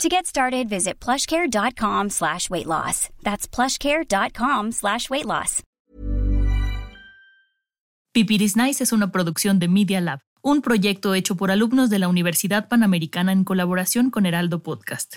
To get started, visit plushcare.com slash weight loss. That's plushcare.com slash weight loss. Pipiris Nice es una producción de Media Lab, un proyecto hecho por alumnos de la Universidad Panamericana en colaboración con Heraldo Podcast.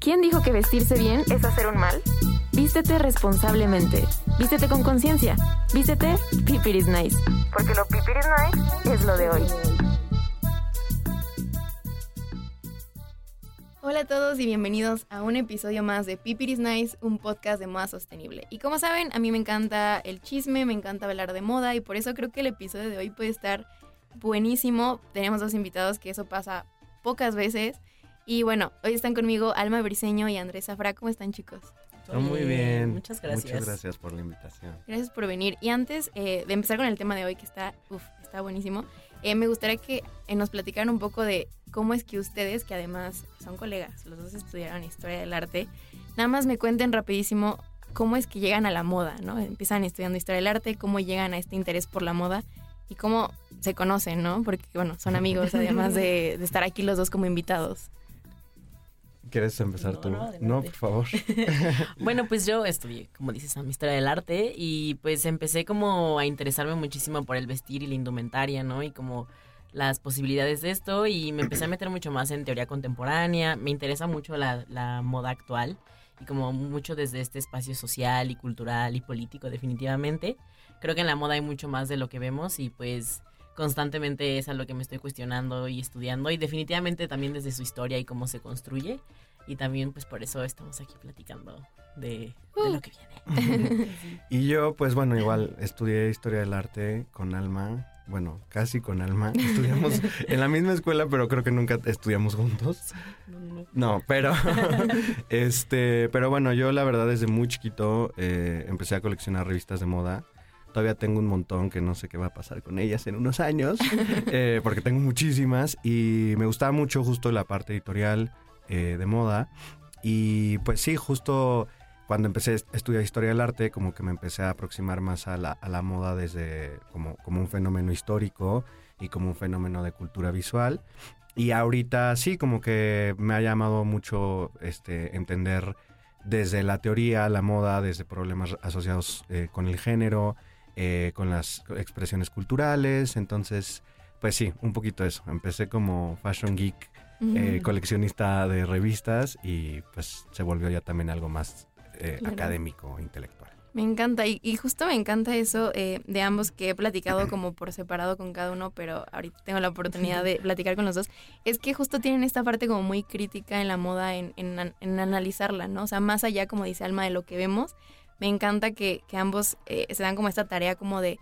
¿Quién dijo que vestirse bien es hacer un mal? Vístete responsablemente. Vístete con conciencia. Vístete Pipiris Nice. Porque lo Pipiris Nice es lo de hoy. Hola a todos y bienvenidos a un episodio más de Pipiris Nice, un podcast de moda sostenible. Y como saben, a mí me encanta el chisme, me encanta hablar de moda y por eso creo que el episodio de hoy puede estar buenísimo. Tenemos dos invitados que eso pasa pocas veces. Y bueno, hoy están conmigo Alma Briseño y Andrés Zafra. ¿Cómo están chicos? Todo muy bien. Muchas gracias. Muchas gracias por la invitación. Gracias por venir. Y antes eh, de empezar con el tema de hoy, que está, uf, está buenísimo, eh, me gustaría que eh, nos platicaran un poco de cómo es que ustedes, que además son colegas, los dos estudiaron historia del arte, nada más me cuenten rapidísimo cómo es que llegan a la moda, ¿no? Empiezan estudiando historia del arte, cómo llegan a este interés por la moda y cómo se conocen, ¿no? Porque, bueno, son amigos, además de, de estar aquí los dos como invitados. ¿Quieres empezar No, tú? no. No, por favor. Bueno, pues yo estudié, como dices, historia del arte y pues empecé como a interesarme muchísimo por el vestir y la indumentaria, ¿no? Y como las posibilidades de esto y me empecé a meter mucho más en teoría contemporánea. Me interesa mucho la, la moda actual y como mucho desde este espacio social y cultural y político definitivamente. Creo que en la moda hay mucho más de lo que vemos y pues constantemente es a lo que me estoy cuestionando y estudiando y definitivamente también desde su historia y cómo se construye y también pues por eso estamos aquí platicando de, de lo que viene. Y yo, pues bueno, igual estudié historia del arte con Alma. Bueno, casi con Alma. Estudiamos en la misma escuela, pero creo que nunca estudiamos juntos. No, pero este, pero bueno, yo la verdad desde muy chiquito eh, empecé a coleccionar revistas de moda. Todavía tengo un montón que no sé qué va a pasar con ellas en unos años, eh, porque tengo muchísimas y me gustaba mucho justo la parte editorial eh, de moda. Y pues sí, justo cuando empecé a estudiar historia del arte, como que me empecé a aproximar más a la, a la moda desde como, como un fenómeno histórico y como un fenómeno de cultura visual. Y ahorita sí, como que me ha llamado mucho este, entender desde la teoría, la moda, desde problemas asociados eh, con el género, eh, con las expresiones culturales. Entonces, pues sí, un poquito eso. Empecé como fashion geek, eh, coleccionista de revistas y pues se volvió ya también algo más eh, Claro. académico, intelectual. Me encanta y, y justo me encanta eso eh, de ambos que he platicado como por separado con cada uno, pero ahorita tengo la oportunidad de platicar con los dos. Es que justo tienen esta parte como muy crítica en la moda, en, en en analizarla, ¿no? O sea, más allá, como dice Alma, de lo que vemos, me encanta que, que ambos eh, se dan como esta tarea como de,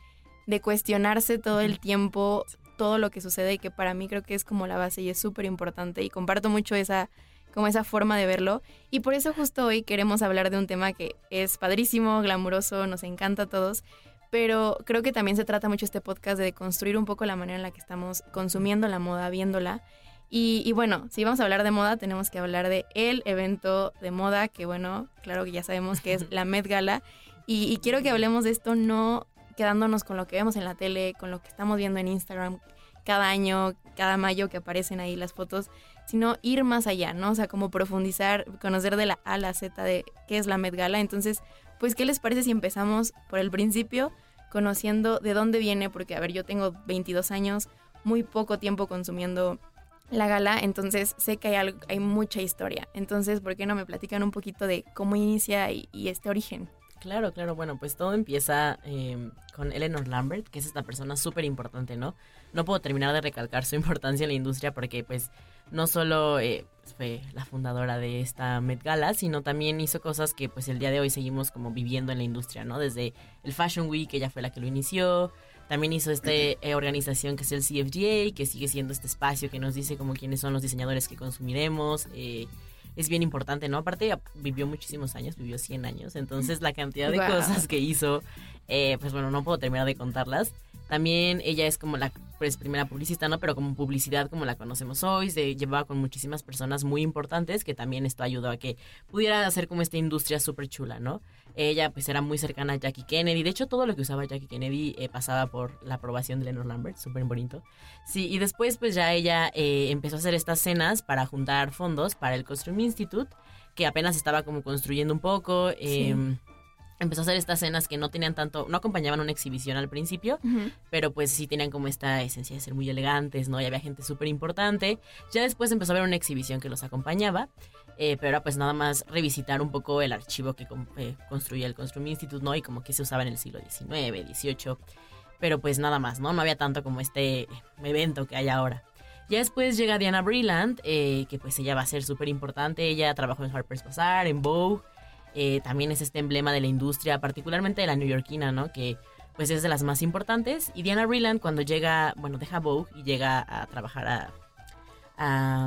de cuestionarse todo el tiempo todo lo que sucede y que para mí creo que es como la base y es súper importante y comparto mucho esa como esa forma de verlo y por eso justo hoy queremos hablar de un tema que es padrísimo, glamuroso, nos encanta a todos, pero creo que también se trata mucho este podcast de construir un poco la manera en la que estamos consumiendo la moda, viéndola. Y, y bueno, si vamos a hablar de moda, tenemos que hablar de el evento de moda, que bueno, claro que ya sabemos que es la Met Gala. Y, y quiero que hablemos de esto no quedándonos con lo que vemos en la tele, con lo que estamos viendo en Instagram cada año, cada mayo que aparecen ahí las fotos, sino ir más allá, ¿no? O sea, como profundizar, conocer de la A a la Z de qué es la Met Gala. Entonces, pues, ¿qué les parece si empezamos por el principio, conociendo de dónde viene? Porque, a ver, yo tengo 22 años, muy poco tiempo consumiendo la gala, entonces sé que hay, algo, hay mucha historia. Entonces, ¿por qué no me platican un poquito de cómo inicia y, este origen? Claro, claro. Bueno, pues todo empieza eh, con Eleanor Lambert, que es esta persona súper importante, ¿no? No puedo terminar de recalcar su importancia en la industria porque, pues, no solo eh, fue la fundadora de esta Met Gala, sino también hizo cosas que, pues, el día de hoy seguimos como viviendo en la industria, ¿no? Desde el Fashion Week, ella fue la que lo inició. También hizo esta organización que es el CFDA, que sigue siendo este espacio que nos dice como quiénes son los diseñadores que consumiremos. Eh, es bien importante, ¿no? Aparte, vivió muchísimos años, vivió 100 años, entonces la cantidad de cosas que hizo, eh, pues bueno, no puedo terminar de contarlas. También ella es como la pues, primera publicista, ¿no? Pero como publicidad como la conocemos hoy, se llevaba con muchísimas personas muy importantes que también esto ayudó a que pudiera hacer como esta industria súper chula, ¿no? Ella pues era muy cercana a Jackie Kennedy. De hecho, todo lo que usaba Jackie Kennedy eh, pasaba por la aprobación de Leonard Lambert, súper bonito. Sí, y después pues ya ella eh, empezó a hacer estas cenas para juntar fondos para el Costume Institute, que apenas estaba como construyendo un poco. Em, empezó a hacer estas escenas que no tenían tanto, no acompañaban una exhibición al principio, pero pues sí tenían como esta esencia de ser muy elegantes, ¿no? Y había gente súper importante. Ya después empezó a haber una exhibición que los acompañaba, eh, pero era pues nada más revisitar un poco el archivo que eh, construía el Construm Institute, ¿no? Y como que se usaba en el siglo XIX, XVIII, pero pues nada más, ¿no? No había tanto como este evento que hay ahora. Ya después llega Diana Breland, eh, que pues ella va a ser súper importante, ella trabajó en Harper's Bazaar, en Vogue, también es este emblema de la industria, particularmente de la neoyorquina, ¿no? Que pues es de las más importantes. Y Diana Vreeland cuando llega, bueno, deja Vogue y llega a trabajar a,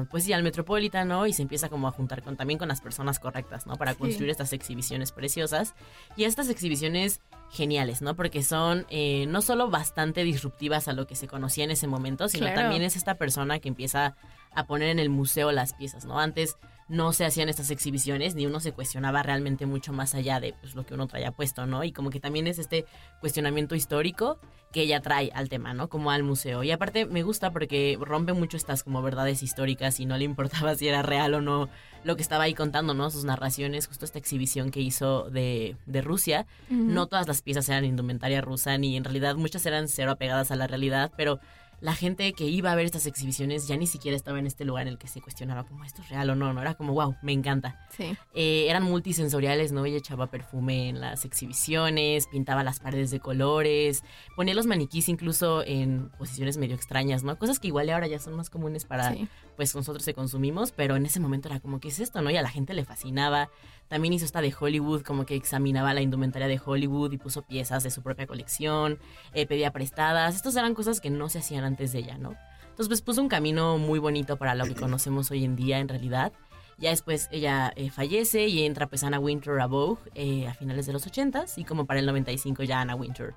pues sí, al Metropolitan, ¿no? Y se empieza como a juntar con, también con las personas correctas, ¿no? Para construir estas exhibiciones preciosas. Y estas exhibiciones geniales, ¿no? Porque son eh, no solo bastante disruptivas a lo que se conocía en ese momento, sino también es esta persona que empieza a poner en el museo las piezas, ¿no? Antes no se hacían estas exhibiciones, ni uno se cuestionaba realmente mucho más allá de pues, lo que uno traía puesto, ¿no? Y como que también es este cuestionamiento histórico que ella trae al tema, ¿no? Como al museo. Y aparte me gusta porque rompe mucho estas como verdades históricas y no le importaba si era real o no lo que estaba ahí contando, ¿no? Sus narraciones, justo esta exhibición que hizo de, de Rusia. No todas las piezas eran indumentaria rusa, ni en realidad muchas eran cero apegadas a la realidad, pero la gente que iba a ver estas exhibiciones ya ni siquiera estaba en este lugar en el que se cuestionaba como esto es real o no, no era como wow, me encanta. Sí. Eh, eran multisensoriales, ¿no? Ella echaba perfume en las exhibiciones, pintaba las paredes de colores, ponía los maniquís incluso en posiciones medio extrañas, ¿no? Cosas que igual ahora ya son más comunes para, pues nosotros se consumimos, pero en ese momento era como, ¿qué es esto, no? Y a la gente le fascinaba. También hizo esta de Hollywood, como que examinaba la indumentaria de Hollywood y puso piezas de su propia colección, eh, pedía prestadas. Estas eran cosas que no se hacían antes de ella, ¿no? Entonces, pues puso un camino muy bonito para lo que conocemos hoy en día, en realidad. Ya después ella eh, fallece y entra pues Anna Winter a Vogue eh, a finales de los 80 y como para el 95 ya Anna Winter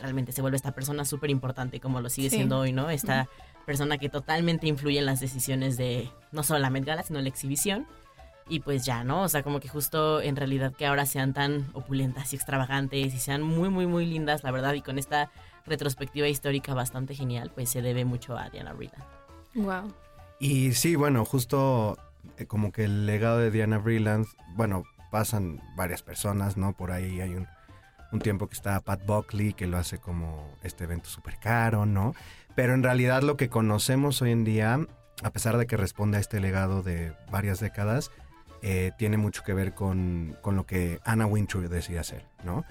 realmente se vuelve esta persona súper importante como lo sigue siendo hoy, ¿no? Esta persona que totalmente influye en las decisiones de no solo la Met Gala, sino la exhibición y pues ya, ¿no? O sea, como que justo en realidad que ahora sean tan opulentas y extravagantes y sean muy, muy, muy lindas, la verdad, y con esta retrospectiva histórica bastante genial, pues se debe mucho a Diana Vreeland. Wow. Y sí, bueno, justo eh, como que el legado de Diana Vreeland, bueno, pasan varias personas, ¿no? Por ahí hay un, un tiempo que está Pat Buckley, que lo hace como este evento súper caro, ¿no? Pero en realidad lo que conocemos hoy en día, a pesar de que responde a este legado de varias décadas, eh, tiene mucho que ver con, lo que Anna Wintour decide hacer, ¿no?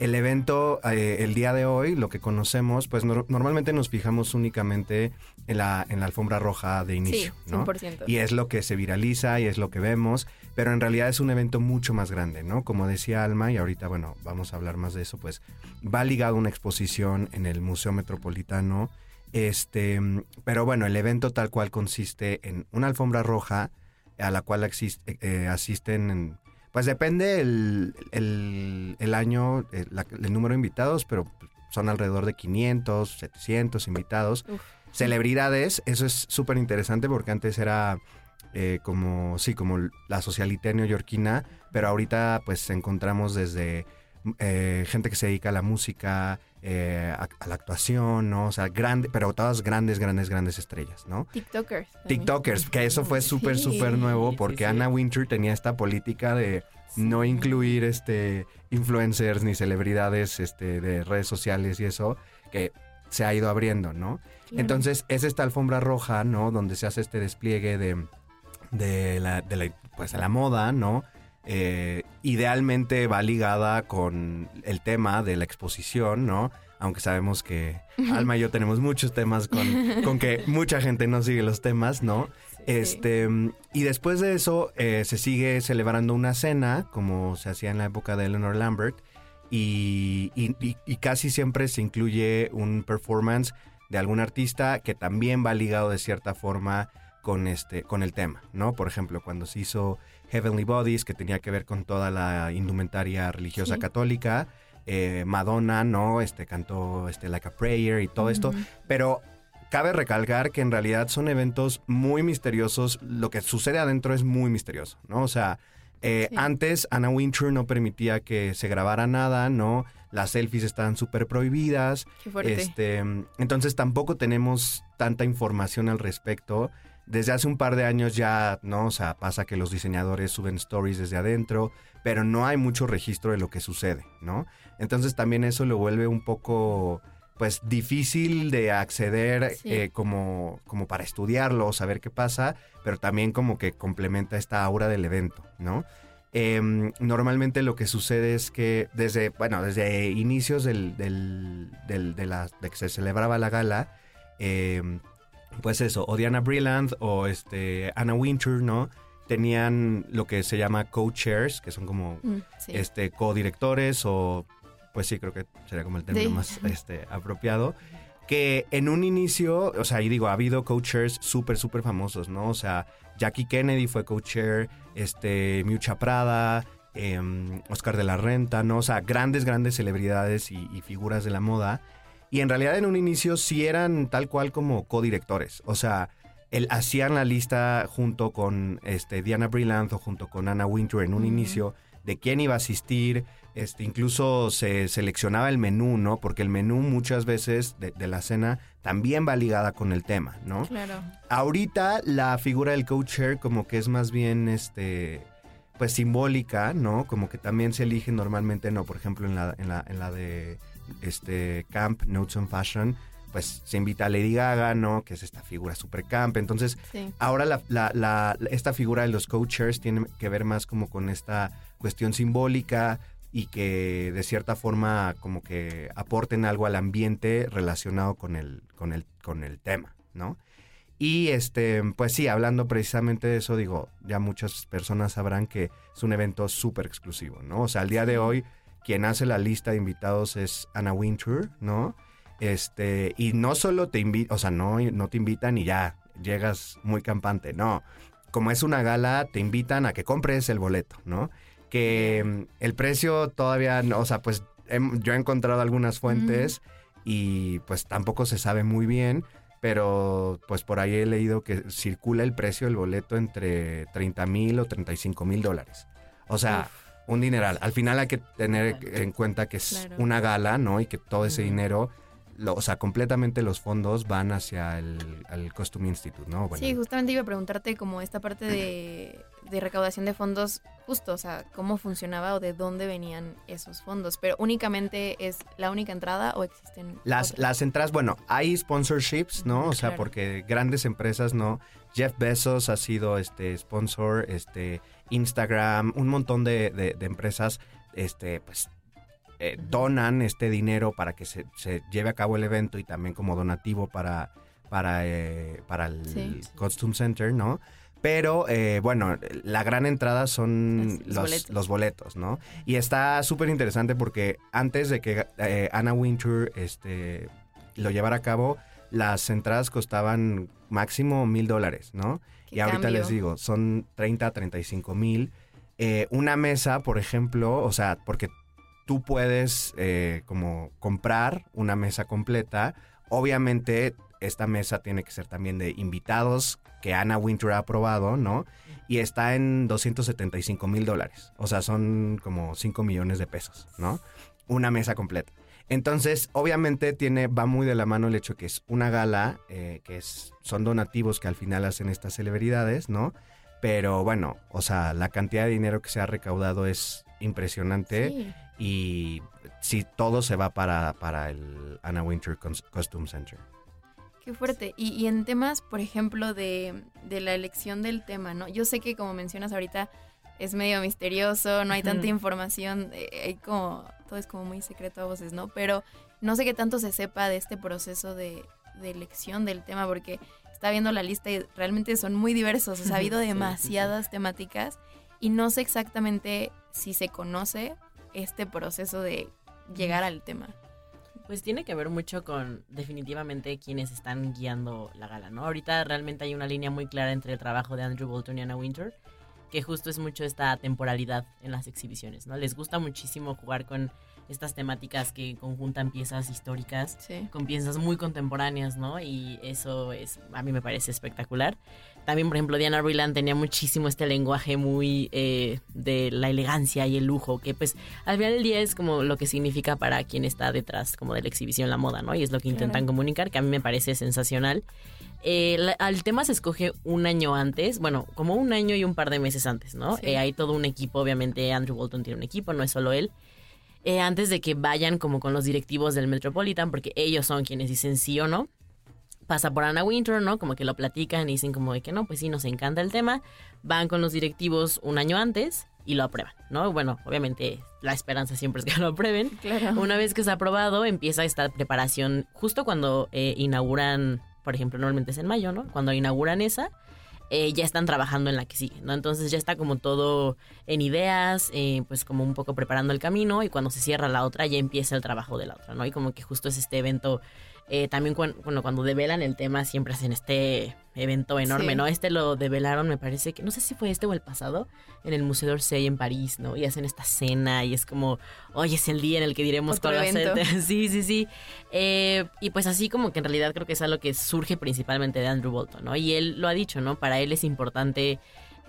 El evento, eh, el día de hoy, lo que conocemos, pues normalmente nos fijamos únicamente en la, en la alfombra roja de inicio, ¿no? Y es lo que se viraliza y es lo que vemos, pero en realidad es un evento mucho más grande, ¿no? Como decía Alma, y ahorita, bueno, vamos a hablar más de eso, pues va ligado a una exposición en el Museo Metropolitano, este, pero bueno, el evento tal cual consiste en una alfombra roja, a la cual eh, asisten, pues depende el, el, año, eh, el, número de invitados, pero son alrededor de 500, 700 invitados. Celebridades, eso es súper interesante porque antes era eh, como, sí, como la socialité neoyorquina, pero ahorita pues encontramos desde gente que se dedica a la música, eh, a, la actuación, ¿no? O sea, grande, pero todas grandes, grandes, grandes estrellas, ¿no? TikTokers. TikTokers, que eso fue súper, súper nuevo porque Anna Winter tenía esta política de no incluir este influencers ni celebridades este, de redes sociales y eso, que se ha ido abriendo, ¿no? Entonces, es esta alfombra roja, ¿no? Donde se hace este despliegue de, de, la, de la, pues, de la moda, ¿no? Eh, idealmente va ligada con el tema de la exposición, ¿no? Aunque sabemos que Alma y yo tenemos muchos temas con, con que mucha gente no sigue los temas, ¿no? Este, y después de eso eh, se sigue celebrando una cena, como se hacía en la época de Eleanor Lambert, y, y- y- y casi siempre se incluye un performance de algún artista que también va ligado de cierta forma con este con el tema, ¿no? Por ejemplo, cuando se hizo Heavenly Bodies, que tenía que ver con toda la indumentaria religiosa Sí. católica, eh, Madonna, ¿no? Este cantó este Like a Prayer y todo esto, pero cabe recalcar que en realidad son eventos muy misteriosos, lo que sucede adentro es muy misterioso, ¿no? O sea, eh, Sí. antes Anna Wintour no permitía que se grabara nada, ¿no? Las selfies estaban súper prohibidas. Qué fuerte. Este, entonces tampoco tenemos tanta información al respecto. Desde hace un par de años ya, ¿no? O sea, pasa que los diseñadores suben stories desde adentro, pero no hay mucho registro de lo que sucede, ¿no? Entonces también eso lo vuelve un poco, pues, difícil de acceder Sí. eh, como, como para estudiarlo, saber qué pasa, pero también como que complementa esta aura del evento, ¿no? Em, normalmente lo que sucede es que desde, bueno, desde inicios del, del- del- de, la, de que se celebraba la gala, em, pues eso, o Diana Brilland o este, Anna Wintour, ¿no? Tenían lo que se llama co-chairs, que son como Mm, sí. este, co-directores o, pues sí, creo que sería como el término Sí. más este, apropiado. Que en un inicio, o sea, y digo, ha habido co-chairs súper, súper famosos, ¿no? O sea, Jackie Kennedy fue co-chair, este, Miucha Prada, em, Oscar de la Renta, ¿no? O sea, grandes, grandes celebridades y, y figuras de la moda. Y en realidad en un inicio sí eran tal cual como codirectores. O sea, el, hacían la lista junto con este, Diana Brillant o junto con Anna Wintour en un inicio de quién iba a asistir. Este, incluso se seleccionaba el menú, ¿no? Porque el menú muchas veces de, de la cena también va ligada con el tema, ¿no? Claro. Ahorita la figura del co-chair como que es más bien este pues simbólica, ¿no? Como que también se elige normalmente, no, por ejemplo, en la, en la, en la de este Camp Notes on Fashion, pues se invita a Lady Gaga, ¿no? Que es esta figura super camp. Entonces, Sí. ahora la, la- la- esta figura de los co-chairs tiene que ver más como con esta cuestión simbólica y que de cierta forma como que aporten algo al ambiente relacionado con el, con el, con el tema, ¿no? Y este, pues sí, hablando precisamente de eso, digo, ya muchas personas sabrán que es un evento súper exclusivo, ¿no? O sea, al día de hoy, quien hace la lista de invitados es Anna Wintour, ¿no? Este, y no solo te invitan, o sea, no, no te invitan y ya llegas muy campante, no. Como es una gala, te invitan a que compres el boleto, ¿no? Que mm, el precio todavía, no, o sea, pues hem- yo he encontrado algunas fuentes y pues tampoco se sabe muy bien, pero pues por ahí he leído que circula el precio del boleto entre 30 mil o 35 mil dólares. O sea, un dineral. Al final hay que tener en cuenta que es Claro. una gala, ¿no? Y que todo ese dinero, lo- o sea, completamente los fondos van hacia el al Costume Institute, ¿no? Bueno, Sí, justamente iba a preguntarte como esta parte de, de recaudación de fondos, justo, o sea, cómo funcionaba o de dónde venían esos fondos. Pero únicamente es la única entrada o existen Las, otras? las entradas, bueno, hay sponsorships, ¿no? O sea, Claro. porque grandes empresas, ¿no? Jeff Bezos ha sido este sponsor, este Instagram, un montón de, de- de empresas, este, pues eh, donan este dinero para que se, se lleve a cabo el evento y también como donativo para, para, eh, para el Sí. Costume Center, ¿no? Pero eh, bueno, la gran entrada son Los- los los, boletos. los boletos, ¿no? Y está súper interesante porque antes de que eh, Anna Wintour este, lo llevara a cabo, las entradas costaban máximo mil dólares, ¿no? ¿Qué Y ahorita cambio? les digo, son 30 a 35 mil. Eh, una mesa, por ejemplo, o sea, porque tú puedes eh, como comprar una mesa completa. Obviamente, esta mesa tiene que ser también de invitados que Anna Winter ha aprobado, ¿no? Y está en 275 mil dólares. O sea, son como 5 millones de pesos, ¿no? Una mesa completa. Entonces, obviamente tiene, va muy de la mano el hecho que es una gala, eh, que es, son donativos que al final hacen estas celebridades, ¿no? Pero bueno, o sea, la cantidad de dinero que se ha recaudado es impresionante Sí. y sí, todo se va para, para el Anna Winter Costume Center. Qué fuerte. Y, y en temas, por ejemplo, de, de la elección del tema, ¿no? Yo sé que como mencionas ahorita, es medio misterioso, no hay tanta información, eh, hay como, todo es como muy secreto a voces, ¿no? Pero no sé qué tanto se sepa de este proceso de, de elección del tema, porque está viendo la lista y realmente son muy diversos, o sea, ha habido Sí, sí, sí. demasiadas temáticas y no sé exactamente si se conoce este proceso de llegar al tema. Pues tiene que ver mucho con definitivamente quienes están guiando la gala, ¿no? Ahorita realmente hay una línea muy clara entre el trabajo de Andrew Bolton y Anna Winter, que justo es mucho esta temporalidad en las exhibiciones, ¿no? Les gusta muchísimo jugar con estas temáticas que conjuntan piezas históricas Sí. con piezas muy contemporáneas, ¿no? Y eso es, a mí me parece espectacular. También, por ejemplo, Diana Vreeland tenía muchísimo este lenguaje muy eh, de la elegancia y el lujo, que pues al final del día es como lo que significa para quien está detrás como de la exhibición la moda, ¿no? Y es lo que intentan comunicar, que a mí me parece sensacional. Eh, la- al tema se escoge un año antes, bueno, como un año y un par de meses antes, ¿no? Sí. Eh, hay todo un equipo, obviamente Andrew Bolton tiene un equipo, no es solo él. Eh, antes de que vayan como con los directivos del Metropolitan, porque ellos son quienes dicen sí o no, pasa por Anna Winter, ¿no? Como que lo platican y dicen como de que no, pues sí, nos encanta el tema. Van con los directivos un año antes y lo aprueban, ¿no? Bueno, obviamente la esperanza siempre es que lo aprueben. Claro. Una vez que está aprobado, empieza esta preparación justo cuando eh, inauguran, por ejemplo, normalmente es en mayo, ¿no? Cuando inauguran esa, eh, ya están trabajando en la que sigue, ¿no? Entonces ya está como todo en ideas, eh, pues como un poco preparando el camino y cuando se cierra la otra ya empieza el trabajo de la otra, ¿no? Y como que justo es este evento, eh, también cuan- bueno, cuando develan el tema siempre hacen este evento enorme, Sí. ¿no? Este lo develaron, me parece que, no sé si fue este o el pasado, en el Museo d'Orsay en París, ¿no? Y hacen esta cena y es como, hoy es el día en el que diremos Otro cuál va a ser. evento. Sí, sí, sí. Eh, y pues así como que en realidad creo que es algo que surge principalmente de Andrew Bolton, ¿no? Y él lo ha dicho, ¿no? Para él es importante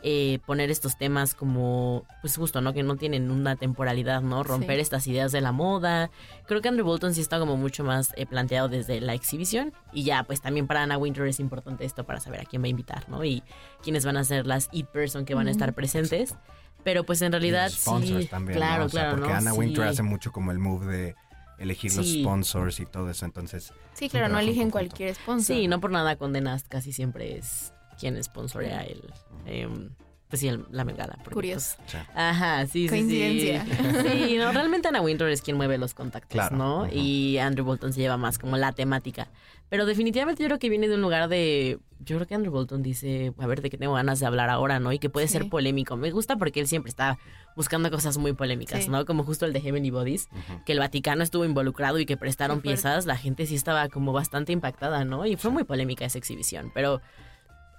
eh, poner estos temas como, pues justo, ¿no? Que no tienen una temporalidad, ¿no? Romper Sí. estas ideas de la moda. Creo que Andrew Bolton sí está como mucho más eh, planteado desde la exhibición. Y ya, pues también para Anna Winter es importante esto para saber a quién va a invitar, ¿no? Y quiénes van a ser las Eat Person que van a estar presentes. Pero pues en realidad Y los sponsors sí. también, claro, ¿no? O sea, claro, porque ¿no? Anna Winter Sí. hace mucho como el move de elegir los sponsors y todo eso, entonces... Sí, claro, no eligen cualquier sponsor. Sí, no por nada condenas casi siempre es quien sponsorea el, em, pues sí, el- la megala. porque, Curioso. Pues, ajá, sí, sí, Coincidencia. sí. Sí, no, realmente Anna Winter es quien mueve los contactos, Claro, ¿no? ujú. Y Andrew Bolton se lleva más como la temática. Pero definitivamente yo creo que viene de un lugar de... Yo creo que Andrew Bolton dice, a ver, de qué tengo ganas de hablar ahora, ¿no? Y que puede Sí. ser polémico. Me gusta porque él siempre está buscando cosas muy polémicas, Sí. ¿no? Como justo el de Heavenly Bodies, Ujú. que el Vaticano estuvo involucrado y que prestaron piezas, la gente sí estaba como bastante impactada, ¿no? Y fue muy polémica esa exhibición, pero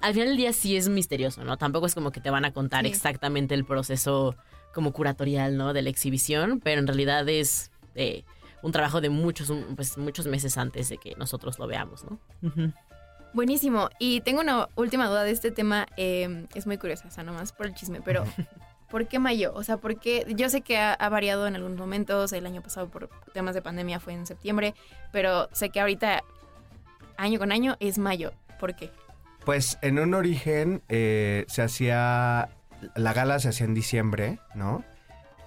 al final del día sí es misterioso, ¿no? Tampoco es como que te van a contar Sí. exactamente el proceso como curatorial, ¿no? De la exhibición, pero en realidad es eh, un trabajo de muchos, un- pues, muchos meses antes de que nosotros lo veamos, ¿no? Buenísimo. Y tengo una última duda de este tema. eh, es muy curiosa, o sea, nomás por el chisme, pero ¿por qué mayo? O sea, ¿por qué? Yo sé que ha, ha variado en algunos momentos. El año pasado por temas de pandemia fue en septiembre, pero sé que ahorita, año con año, es mayo. ¿Por qué? Pues en un origen eh, se hacía, la gala se hacía en diciembre, ¿no?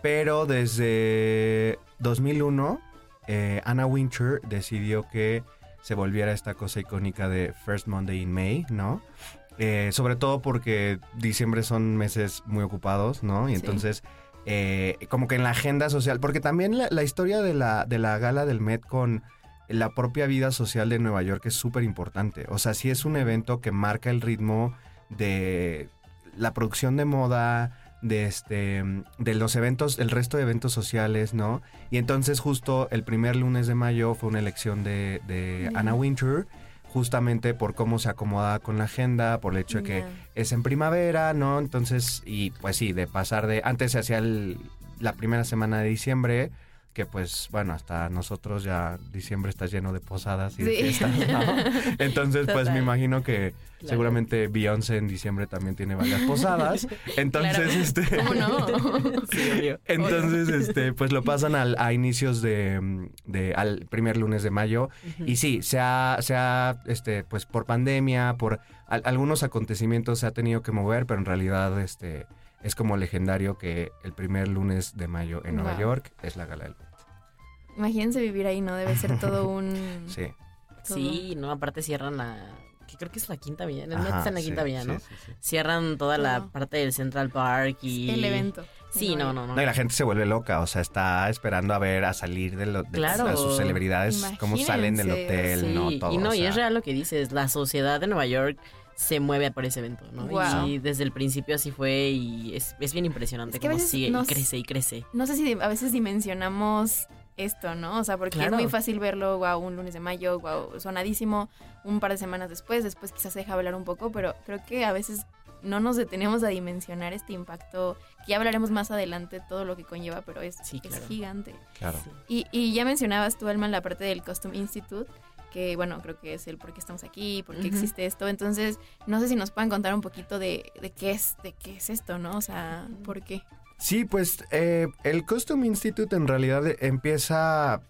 Pero desde 2001, eh, Anna Winter decidió que se volviera esta cosa icónica de First Monday in May, ¿no? Eh, sobre todo porque diciembre son meses muy ocupados, ¿no? Y Sí. entonces, eh, como que en la agenda social, porque también la, la historia de la, de la gala del Met con la propia vida social de Nueva York es súper importante. O sea, sí es un evento que marca el ritmo de la producción de moda, de este, de los eventos, el resto de eventos sociales, ¿no? Y entonces justo el primer lunes de mayo fue una elección de, de. Anna Winter, justamente por cómo se acomoda con la agenda, por el hecho de que es en primavera, ¿no? Entonces, y pues sí, de pasar de, antes se hacía el- la primera semana de diciembre, que pues bueno, hasta nosotros ya diciembre está lleno de posadas y de fiestas, ¿no? Entonces, pues me imagino que seguramente Beyoncé en diciembre también tiene varias posadas. Entonces, Claro. este... ¿Cómo no? Sí. Entonces, este, pues lo pasan al- a inicios de, de- al primer lunes de mayo. Y sí, se ha, se ha, este, pues por pandemia, por al- algunos acontecimientos se ha tenido que mover, pero en realidad, este, es como legendario que el primer lunes de mayo en Nueva. York es la gala del. Imagínense vivir ahí, ¿no? Debe ser todo un... Sí. Sí, no, aparte cierran la, que creo que es la quinta villa, en el Ajá, está en la sí, quinta villa, ¿no? sí, sí. Cierran toda la parte del Central Park y... El evento. Sí, no, no, no. No, y la gente se vuelve loca, o sea, está esperando a ver, a salir de, lo, de, Claro. de sus celebridades, cómo salen del hotel, Sí, ¿no? Todo, y no, o y es real lo que dices, la sociedad de Nueva York se mueve por ese evento, ¿no? Y desde el principio así fue y es, es bien impresionante Es que a cómo sigue nos- y crece y crece. No sé si a veces dimensionamos esto, ¿no? O sea, porque Claro. es muy fácil verlo, wow, un lunes de mayo, wow, sonadísimo, un par de semanas después, después quizás se deja hablar un poco, pero creo que a veces no nos detenemos a dimensionar este impacto, que ya hablaremos más adelante todo lo que conlleva, pero es, Sí, es claro. gigante. Claro. Y, y ya mencionabas tú, Alma, la parte del Costume Institute, que bueno, creo que es el por qué estamos aquí, por qué existe esto. Entonces, no sé si nos pueden contar un poquito de, de qué es, de qué es esto, ¿no? O sea, ¿por qué? Sí, pues eh, el Costume Institute en realidad empieza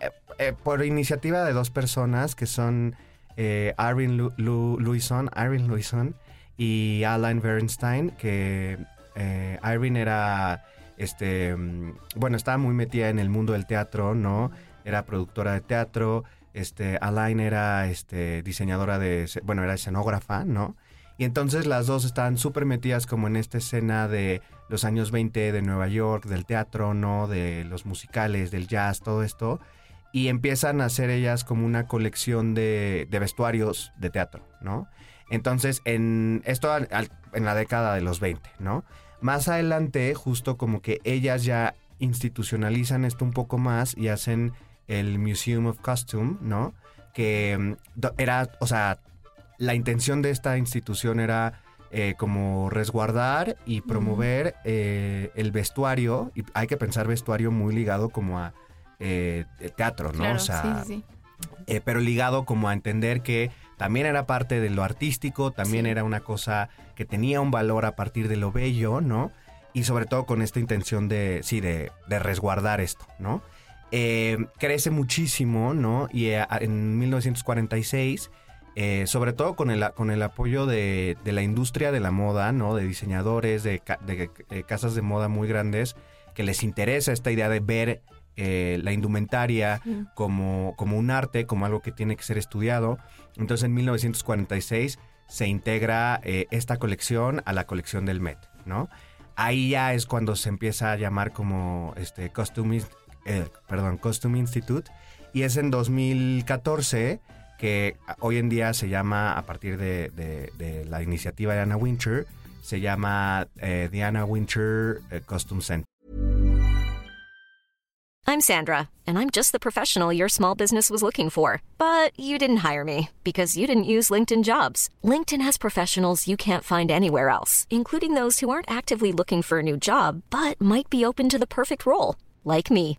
eh, eh, por iniciativa de dos personas que son eh, Irene Lu- Lu- Luison, Luison y Alan Bernstein, que eh, Irene era, este, mm, bueno, estaba muy metida en el mundo del teatro, ¿no? Era productora de teatro, este, Alain era este, diseñadora de, bueno, era escenógrafa, ¿no? Y entonces las dos estaban súper metidas como en esta escena de los años 20 de Nueva York, del teatro, ¿no? De los musicales, del jazz, todo esto. Y empiezan a hacer ellas como una colección de, de vestuarios de teatro, ¿no? Entonces, en esto al- en la década de los 20, ¿no? Más adelante, justo como que ellas ya institucionalizan esto un poco más y hacen el Museum of Costume, ¿no? Que mm, era, o sea, la intención de esta institución era eh, como resguardar y promover eh, el vestuario, y hay que pensar vestuario muy ligado como a eh, teatro, ¿no? Claro, o sea, sí, sí, pero ligado como a entender que también era parte de lo artístico, también Sí. era una cosa que tenía un valor a partir de lo bello, ¿no? Y sobre todo con esta intención de, sí, de, de resguardar esto, ¿no? Crece muchísimo, ¿no? Y en 1946, eh, sobre todo con el, con el apoyo de, de la industria de la moda, ¿no? De diseñadores, de, de, eh, casas de moda muy grandes, que les interesa esta idea de ver eh, la indumentaria Sí. como, como un arte, como algo que tiene que ser estudiado. Entonces en 1946 se integra eh, esta colección a la colección del Met, ¿no? Ahí ya es cuando se empieza a llamar como este Costume, perdón, Costume Institute y es en 2014 que hoy en día se llama, a partir de, de- de la iniciativa de Anna Winter, se llama eh, The Anna Winter eh, Costume Center. I'm Sandra, and I'm just the professional your small business was looking for. But you didn't hire me because you didn't use LinkedIn jobs. LinkedIn has professionals you can't find anywhere else, including those who aren't actively looking for a new job but might be open to the perfect role, like me.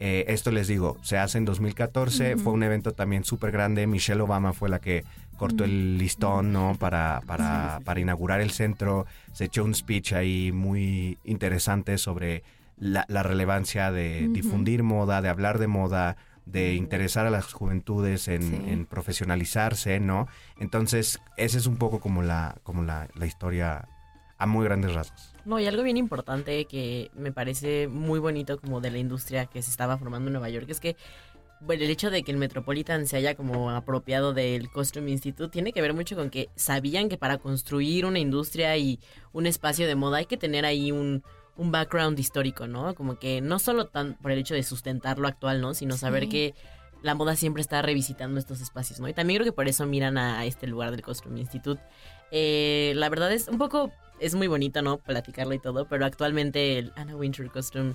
Eh, esto les digo, se hace en 2014, fue un evento también súper grande. Michelle Obama fue la que cortó el listón, ¿no? Para, para, para inaugurar el centro. Se echó un speech ahí muy interesante sobre la, la relevancia de difundir moda, de hablar de moda, de interesar a las juventudes en, Sí. en profesionalizarse, ¿no? Entonces, esa es un poco como la, como la, la historia a muy grandes rasgos. No, y algo bien importante que me parece muy bonito como de la industria que se estaba formando en Nueva York es que bueno, el hecho de que el Metropolitan se haya como apropiado del Costume Institute tiene que ver mucho con que sabían que para construir una industria y un espacio de moda hay que tener ahí un, un background histórico, ¿no? Como que no solo tan por el hecho de sustentar lo actual, ¿no? Sino saber Sí. que la moda siempre está revisitando estos espacios, ¿no? Y también creo que por eso miran a este lugar del Costume Institute. Eh, la verdad es un poco, es muy bonito, ¿no? Platicarlo y todo, pero actualmente el Anna Winter Costume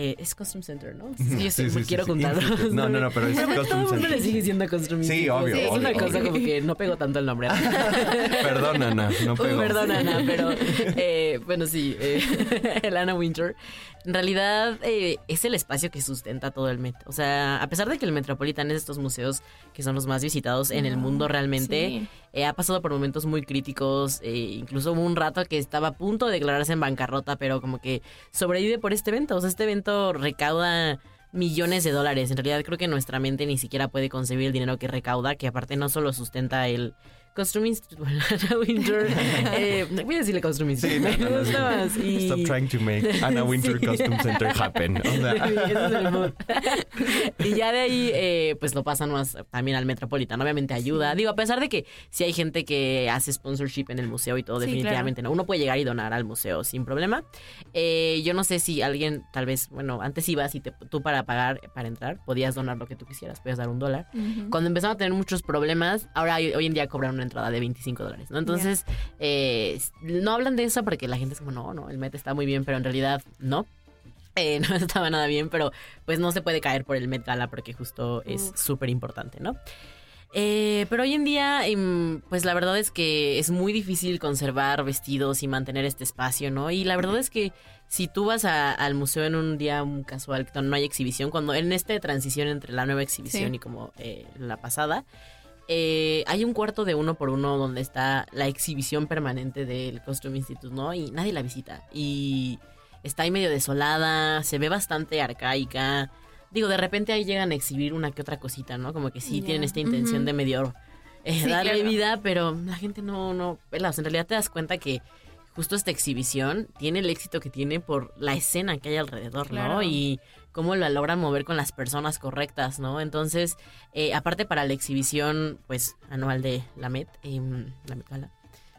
Eh, es Costume Center, ¿no? Sí, Sí, yo sí, sí, quiero sí. contarlo. No, no, no, pero es Todo Costume el mundo Center. le sigue diciendo Costume Sí, Institute. obvio, Es una obvio, cosa obvio. como que no pego tanto el nombre. Perdón, Ana, no Uy, pegó. perdón, Ana, pero eh, bueno, sí, eh, el Anna Winter. En realidad eh, es el espacio que sustenta todo el Met. O sea, a pesar de que el Metropolitan es de estos museos que son los más visitados en el mundo realmente, sí. eh, ha pasado por momentos muy críticos. eh, incluso hubo un rato que estaba a punto de declararse en bancarrota, pero como que sobrevive por este evento. O sea, este evento recauda millones de dólares. En realidad creo que nuestra mente ni siquiera puede concebir el dinero que recauda, que aparte no solo sustenta el Costume Institute, bueno, Anna Winter, eh, voy a decirle Costume Sí, Institute, no, no, me no, gusta sí. más. Y... Stop trying to make Anna Winter Sí. Costume Center happen. O sea, Sí, es y ya de ahí, eh, pues lo pasan más también al Metropolitan. Obviamente ayuda. Digo, a pesar de que si hay gente que hace sponsorship en el museo y todo, Sí, definitivamente no. Uno puede llegar y donar al museo sin problema. Eh, yo no sé si alguien, tal vez, bueno, antes ibas y te- tú para pagar, para entrar, podías donar lo que tú quisieras, podías dar un dólar. Ujú. Cuando empezaron a tener muchos problemas, ahora hoy hoy en día cobran una entrada de 25 dólares, ¿no? Entonces, eh, no hablan de eso porque la gente es como, no, no, el Met está muy bien, pero en realidad no. Eh, no estaba nada bien, pero pues no se puede caer por el Met Gala porque justo es súper importante, ¿no? Eh, pero hoy en día, em, pues la verdad es que es muy difícil conservar vestidos y mantener este espacio, ¿no? Y la verdad es que si tú vas a- al museo en un día un casual, donde no hay exhibición, cuando en esta transición entre la nueva exhibición Sí. y como eh, la pasada, eh, hay un cuarto de uno por uno donde está la exhibición permanente del Costume Institute, ¿no? Y nadie la visita. Y está ahí medio desolada, se ve bastante arcaica. Digo, de repente ahí llegan a exhibir una que otra cosita, ¿no? Como que sí tienen esta intención de medio eh, Sí, darle claro. vida, pero la gente no, no pela. O sea, en realidad te das cuenta que justo esta exhibición tiene el éxito que tiene por la escena que hay alrededor, Claro. ¿no? Y cómo la logran mover con las personas correctas, ¿no? Entonces, eh, aparte para la exhibición, pues, anual de la Met, em, la Met Gala,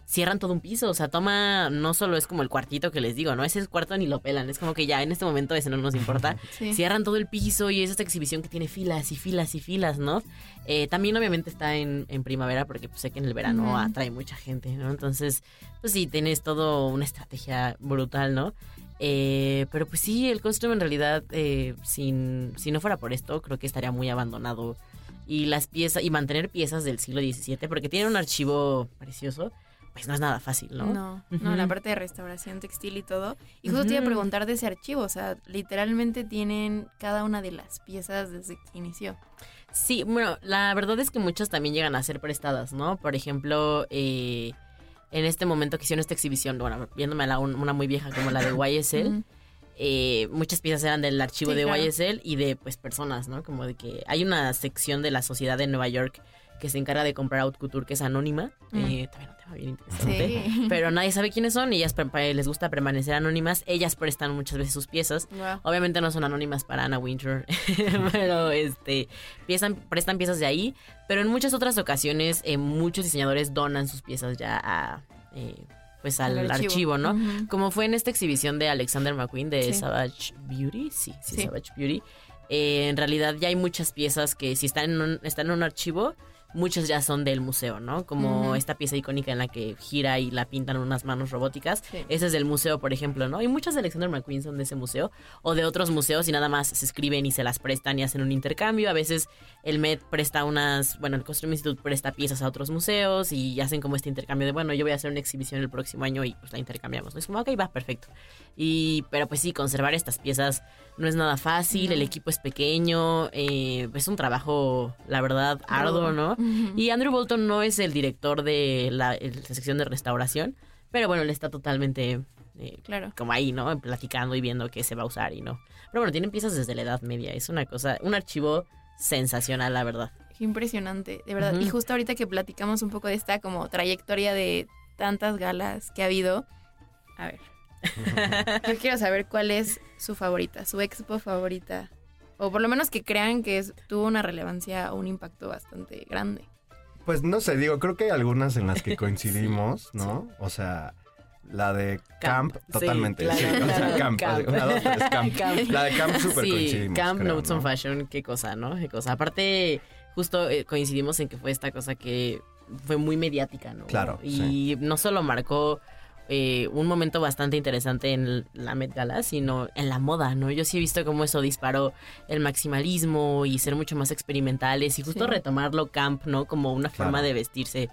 cierran todo un piso, o sea, toma, no solo es como el cuartito que les digo, ¿no? Ese cuarto ni lo pelan, es como que ya en este momento ese no nos importa. Sí. Cierran todo el piso y es esta exhibición que tiene filas y filas y filas, ¿no? Eh, también obviamente está en, en primavera porque pues, sé que en el verano atrae mucha gente, ¿no? Entonces, pues sí, tienes todo una estrategia brutal, ¿no? Eh, pero pues sí, el costume en realidad, eh, sin, si no fuera por esto, creo que estaría muy abandonado. Y las piezas, y mantener piezas del siglo XVII, porque tiene un archivo precioso, pues no es nada fácil, ¿no? No, no, Ujú. la parte de restauración textil y todo. Y justo te iba a preguntar de ese archivo, o sea, literalmente tienen cada una de las piezas desde que inició. Sí, bueno, la verdad es que muchas también llegan a ser prestadas, ¿no? Por ejemplo, eh, en este momento que hicieron esta exhibición, bueno, viéndome la, un- una muy vieja como la de YSL, eh, muchas piezas eran del archivo Sí, de claro. YSL y de pues personas, ¿no? Como de que hay una sección de la sociedad de Nueva York que se encarga de comprar haute couture que es anónima, Mm. eh, también un tema bien interesante, Sí. pero nadie sabe quiénes son y ellas les gusta permanecer anónimas, ellas prestan muchas veces sus piezas, Wow. Obviamente no son anónimas para Anna Winter, pero este piezan, prestan piezas de ahí. Pero en muchas otras ocasiones, eh, muchos diseñadores donan sus piezas ya a eh, pues al, archivo. archivo, ¿no? Como fue en esta exhibición de Alexander McQueen de Sí. Savage Beauty, sí, sí, Sí. Savage Beauty. Eh, en realidad ya hay muchas piezas que si están en un, están en un archivo, muchas ya son del museo, ¿no? Como esta pieza icónica en la que gira y la pintan unas manos robóticas. Sí. Ese es del museo, por ejemplo, ¿no? Y muchas de Alexander McQueen son de ese museo o de otros museos y nada más se escriben y se las prestan y hacen un intercambio. A veces el Met presta unas, bueno, el Costume Institute presta piezas a otros museos y hacen como este intercambio de, bueno, yo voy a hacer una exhibición el próximo año y pues la intercambiamos. ¿no? Es como, ok, va, perfecto. Y, pero pues sí, conservar estas piezas no es nada fácil, el equipo es pequeño, eh, es un trabajo, la verdad, arduo, ¿no? Y Andrew Bolton no es el director de la, sección de restauración, pero bueno, él está totalmente eh, Claro. como ahí, ¿no? Platicando y viendo qué se va a usar y no. Pero bueno, tienen piezas desde la Edad Media, es una cosa, un archivo sensacional, la verdad. Impresionante, de verdad. Y justo ahorita que platicamos un poco de esta como trayectoria de tantas galas que ha habido, a ver, yo quiero saber cuál es su favorita, su expo favorita. O por lo menos que crean que es- tuvo una relevancia o un impacto bastante grande. Pues no sé, digo, creo que hay algunas en las que coincidimos, ¿no? O sea, la de Camp, Camp, sí, totalmente. claro, sí, o sea, Camp. Camp. Una, dos, tres, Camp. Camp. La de Camp súper sí, coincidimos. Camp creo, Notes on. Fashion, qué cosa, ¿no? Qué cosa. Aparte, justo eh, coincidimos en que fue esta cosa que fue muy mediática, ¿no? Claro, Y no solo marcó eh, un momento bastante interesante en la Met Gala, sino en la moda, ¿no? Yo sí he visto cómo eso disparó el maximalismo y ser mucho más experimentales y justo Sí. retomarlo camp, ¿no? Como una forma de vestirse.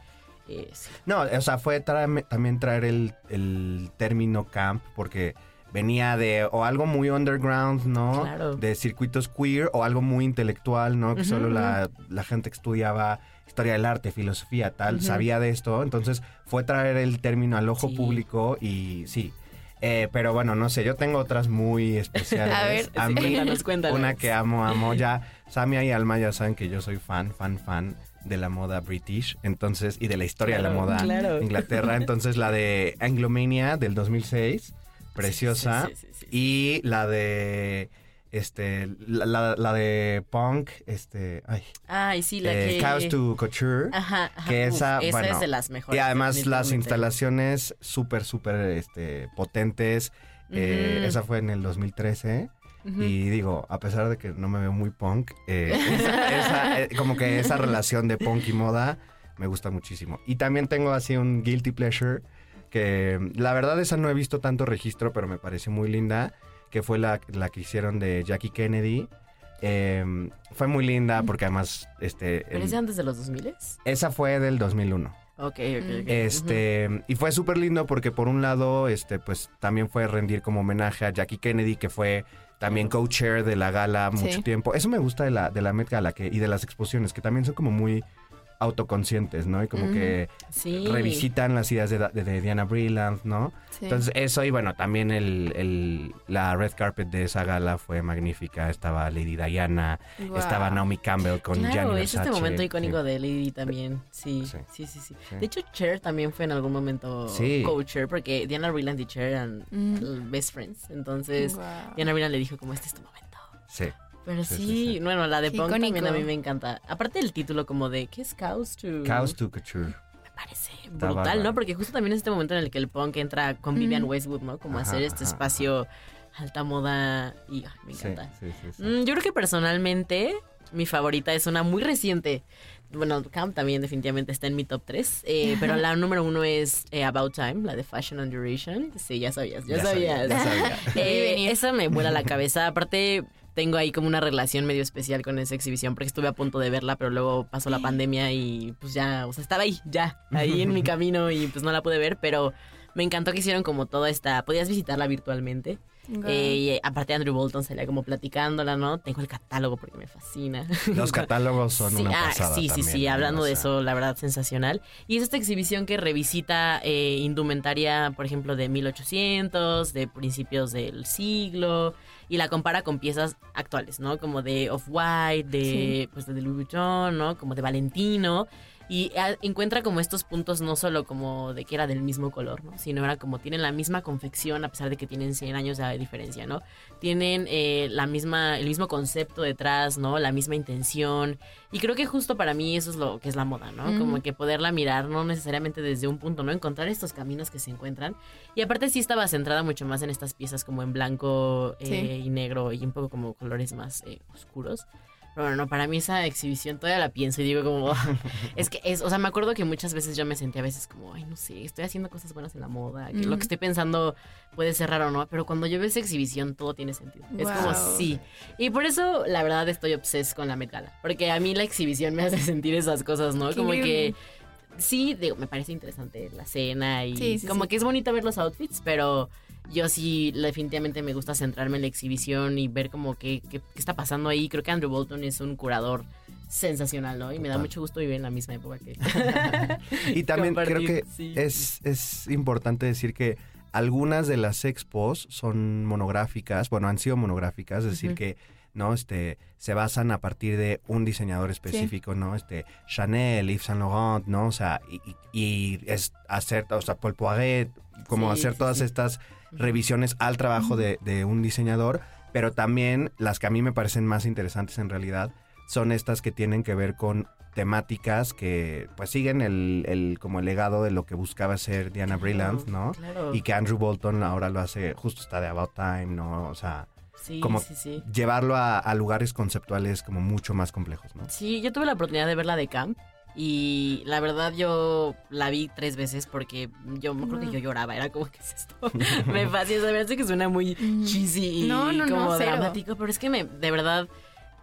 eh, sí. No, o sea, fue tra- también traer el, el término camp porque venía de o algo muy underground, ¿no? Claro. De circuitos queer o algo muy intelectual, ¿no? Que solo la, la gente que estudiaba historia del arte, filosofía, tal, sabía de esto. Entonces fue traer el término al ojo Sí. público y sí. Eh, pero bueno, no sé, yo tengo otras muy especiales. A ver, a mí, cuéntanos, cuéntanos. una que amo, amo. Ya, Samia y Alma ya saben que yo soy fan, fan, fan de la moda british, entonces, y de la historia de la moda claro. Inglaterra. Entonces, la de Anglomania del 2006, preciosa. Sí, sí, sí, sí. Y la de, este, la, la- la de punk, este, ay, Ay, sí, la eh, que... Chaos to Couture. Ajá, ajá. Que Uf, esa, esa bueno, es de las mejores. Y además las instalaciones súper, súper este, potentes. Eh. Esa fue en el 2013. Ujú. Y digo, a pesar de que no me veo muy punk, eh, esa- esa, eh, como que esa relación de punk y moda me gusta muchísimo. Y también tengo así un guilty pleasure, que la verdad esa no he visto tanto registro, pero me pareció muy linda, que fue la, la que hicieron de Jackie Kennedy. Eh, fue muy linda porque además, este, ¿Pero el- es antes de los 2000? esa fue del 2001. Ok, ok, ok. Este, y fue súper lindo porque por un lado, este, pues también fue rendir como homenaje a Jackie Kennedy, que fue también co-chair de la gala mucho Sí. tiempo. Eso me gusta de la, de la Met Gala que, y de las exposiciones, que también son como muy autoconscientes, ¿no? Y como que Sí. revisitan las ideas de, de- de Diana Brilland, ¿no? Sí. Entonces eso y bueno, también el, el- la red carpet de esa gala fue magnífica. Estaba Lady Diana, estaba Naomi Campbell con Claro, Gianni es este momento icónico Sí. de Lady también. Sí, Sí. sí, sí, sí. Sí. De hecho, Cher también fue en algún momento Sí. co-chair porque Diana Brilland y Cher eran Mm. best friends. Entonces. Diana Brilland le dijo como este es tu momento. Sí. Pero Sí, sí, sí, sí. bueno, la de Punk también a mí me encanta. Aparte del título como de ¿qué es Chaos to? To Couture. Me parece brutal. ¿no? Porque justo también es este momento en el que el punk entra con Vivian Mm. Westwood, ¿no? Como Ajá, hacer este ajá, espacio alta moda y ay, me encanta. sí, sí, sí. Mm, yo creo que personalmente mi favorita es una muy reciente. Bueno, Camp también definitivamente está en mi top 3. pero la número uno es eh, About Time, la de Fashion and Duration. Sí, ya sabías, ya, Ya sabías. sabía, ya sabía. Eh, esa me vuela la cabeza. Aparte, tengo ahí como una relación medio especial con esa exhibición porque estuve a punto de verla, pero luego pasó la pandemia y pues ya, o sea, estaba ahí, ya, ahí en mi camino y pues no la pude ver, pero me encantó que hicieron como toda esta, podías visitarla virtualmente. Eh, y eh, aparte Andrew Bolton salía como platicándola, ¿no? Tengo el catálogo porque me fascina. Los catálogos son Sí, una ah, pasada sí, sí, también, sí, ¿no? hablando O de eso, la verdad, sensacional. Y es esta exhibición que revisita eh, indumentaria, por ejemplo, de 1800, de principios del siglo, y la compara con piezas actuales, ¿no? Como de Off-White, de, Sí. pues, de Louis Vuitton, ¿no? Como de Valentino. Y ah, encuentra como estos puntos no solo como de que era del mismo color, ¿no? Sino era como tienen la misma confección a pesar de que tienen 100 años de diferencia, ¿no? Tienen eh, la misma, el mismo concepto detrás, ¿no? La misma intención. Y creo que justo para mí eso es lo que es la moda, ¿no? Como que poderla mirar, no necesariamente desde un punto, ¿no? Encontrar estos caminos que se encuentran. Y aparte sí estaba centrada mucho más en estas piezas como en blanco eh, Sí. y negro y un poco como colores más eh, oscuros. Pero bueno, para mí esa exhibición todavía la pienso y digo como, es que es, o sea, me acuerdo que muchas veces yo me sentía a veces como, ay, no sé, estoy haciendo cosas buenas en la moda, que lo que estoy pensando puede ser raro o no, pero cuando yo veo esa exhibición todo tiene sentido. Es como, sí. Y por eso, la verdad, estoy obses con la Met Gala, porque a mí la exhibición me hace sentir esas cosas, ¿no? Qué como que, sí, digo, me parece interesante la cena y Sí, sí, como sí. que es bonito ver los outfits, pero yo sí definitivamente me gusta centrarme en la exhibición y ver como qué, qué, qué está pasando ahí. Creo que Andrew Bolton es un curador sensacional, ¿no? Y me da mucho gusto vivir en la misma época que... Y también creo que sí. es, es importante decir que algunas de las expos son monográficas, bueno, han sido monográficas, es decir, que no este se basan a partir de un diseñador específico, ¿no? Este Chanel, Yves Saint Laurent, ¿no? O sea, y, y- y es hacer, o sea, Paul Poiret, como Sí, hacer todas sí. estas revisiones al trabajo de, de un diseñador, pero también las que a mí me parecen más interesantes en realidad son estas que tienen que ver con temáticas que pues siguen el, el- como el legado de lo que buscaba ser Diana Brilland, ¿no? Claro. Y que Andrew Bolton ahora lo hace, justo está de About Time, ¿no? O sea, Sí, como sí, sí. llevarlo a, a lugares conceptuales como mucho más complejos, ¿no? Sí, yo tuve la oportunidad de ver la de Camp Y la verdad yo la vi tres veces porque yo me creo que yo lloraba. Era como, ¿qué es esto? me fascina. Me parece que suena muy cheesy y No, no, no, como dramático. Pero es que me, de verdad,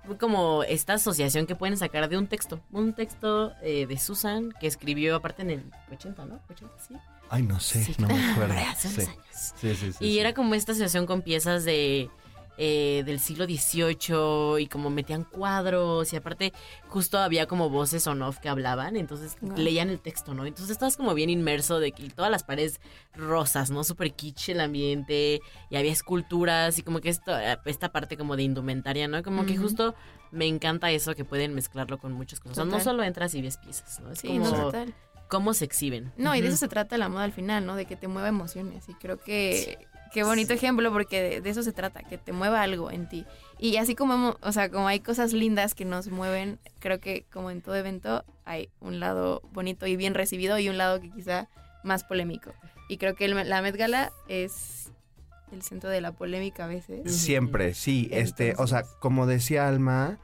fue como esta asociación que pueden sacar de un texto. Un texto eh, de Susan que escribió aparte en el 80, ¿no? 80, sí. Ay, no sé, Sí. no me acuerdo. Hace unos Sí. años. Sí, sí, sí, y sí. era como esta asociación con piezas de eh, del siglo XVIII y como metían cuadros y aparte justo había como voces on off que hablaban, entonces Wow. leían el texto, ¿no? Entonces estabas como bien inmerso de que todas las paredes rosas, ¿no? Súper kitsch el ambiente y había esculturas y como que esto, eh, esta parte como de indumentaria, ¿no? Como que justo me encanta eso que pueden mezclarlo con muchas cosas. O sea, no solo entras y ves piezas, ¿no? Es Sí, como no, total. cómo se exhiben. No, y de eso se trata la moda al final, ¿no? De que te mueva emociones. Y creo que qué bonito ejemplo porque de, de eso se trata, que te mueva algo en ti. Y así como, hemos- o sea, como hay cosas lindas que nos mueven, creo que como en todo evento hay un lado bonito y bien recibido y un lado que quizá más polémico. Y creo que el- la Met Gala es el centro de la polémica a veces. Siempre, sí. Este, o sea, como decía Alma,